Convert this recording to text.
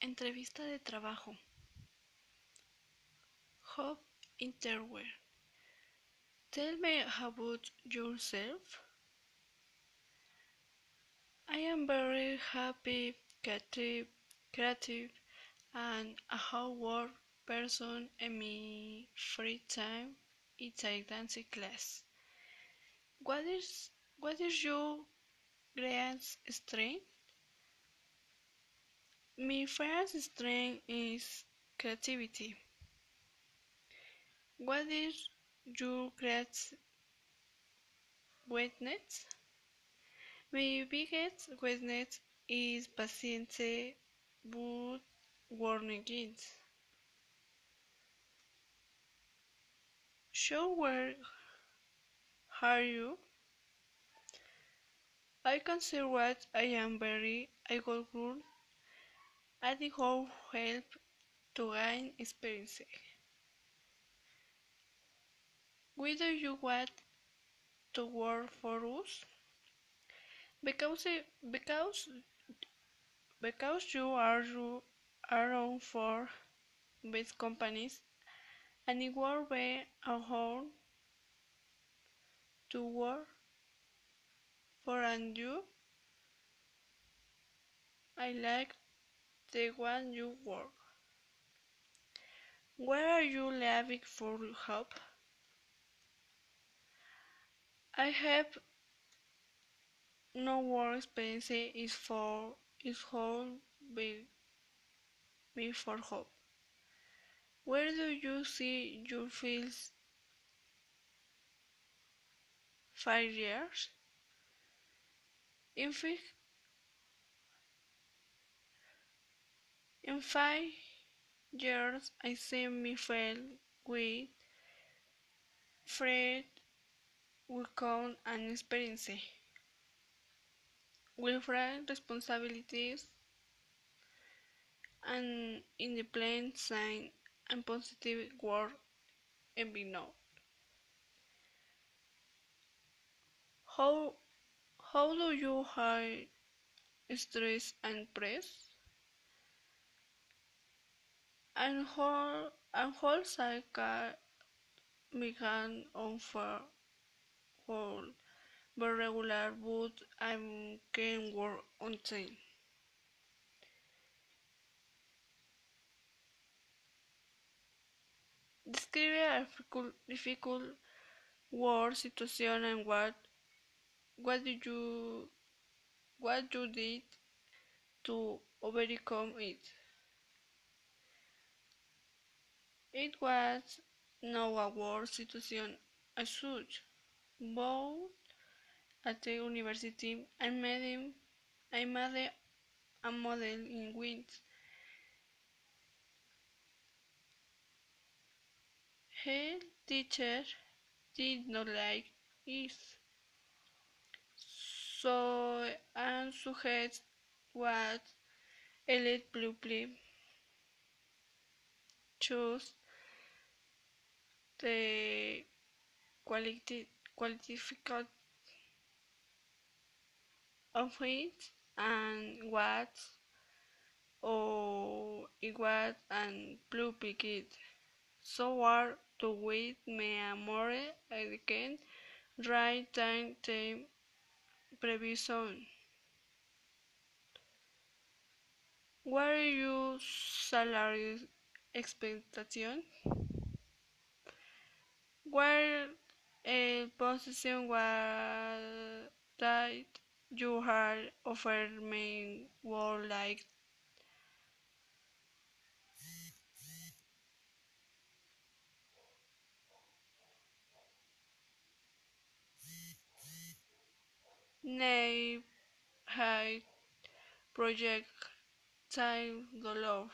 Entrevista de trabajo. Job interview. Tell me about yourself. I am very happy, creative, creative and a hard person in my free time. It's a dancing class. What is what is your greatest strength? My first strength is creativity. What is your greatest weakness? My biggest weakness is patience but warning So where are you? I consider what I am very a good girl I think how help to gain experience. Why do you want to work for us? Because because because you are you around for big companies and it will be a home to work for and you I like the one you work. Where are you living for help? I have no work experience is for is how be me for hope. Where do you see your feels five years? In fact, In five years I see me fail with Fred will and experience with friend responsibilities and independent sign and positive work and be known. How how do you hide stress and press? And whole and whole cycle began on for whole but regular but I can work on time. Describe a difficult, work situation and what what did you what you did to overcome it. It was no a war situation as such. Both at the university I made him I made a model in which her teacher did not like it. So and suggest what Elliot Blueplay choose the quality qualification of it and what or what and blue picket. So are to wait me amore again right time time prevision what are your salary expectation where eh, a position was that you had offered me would like Nay, high project time the love.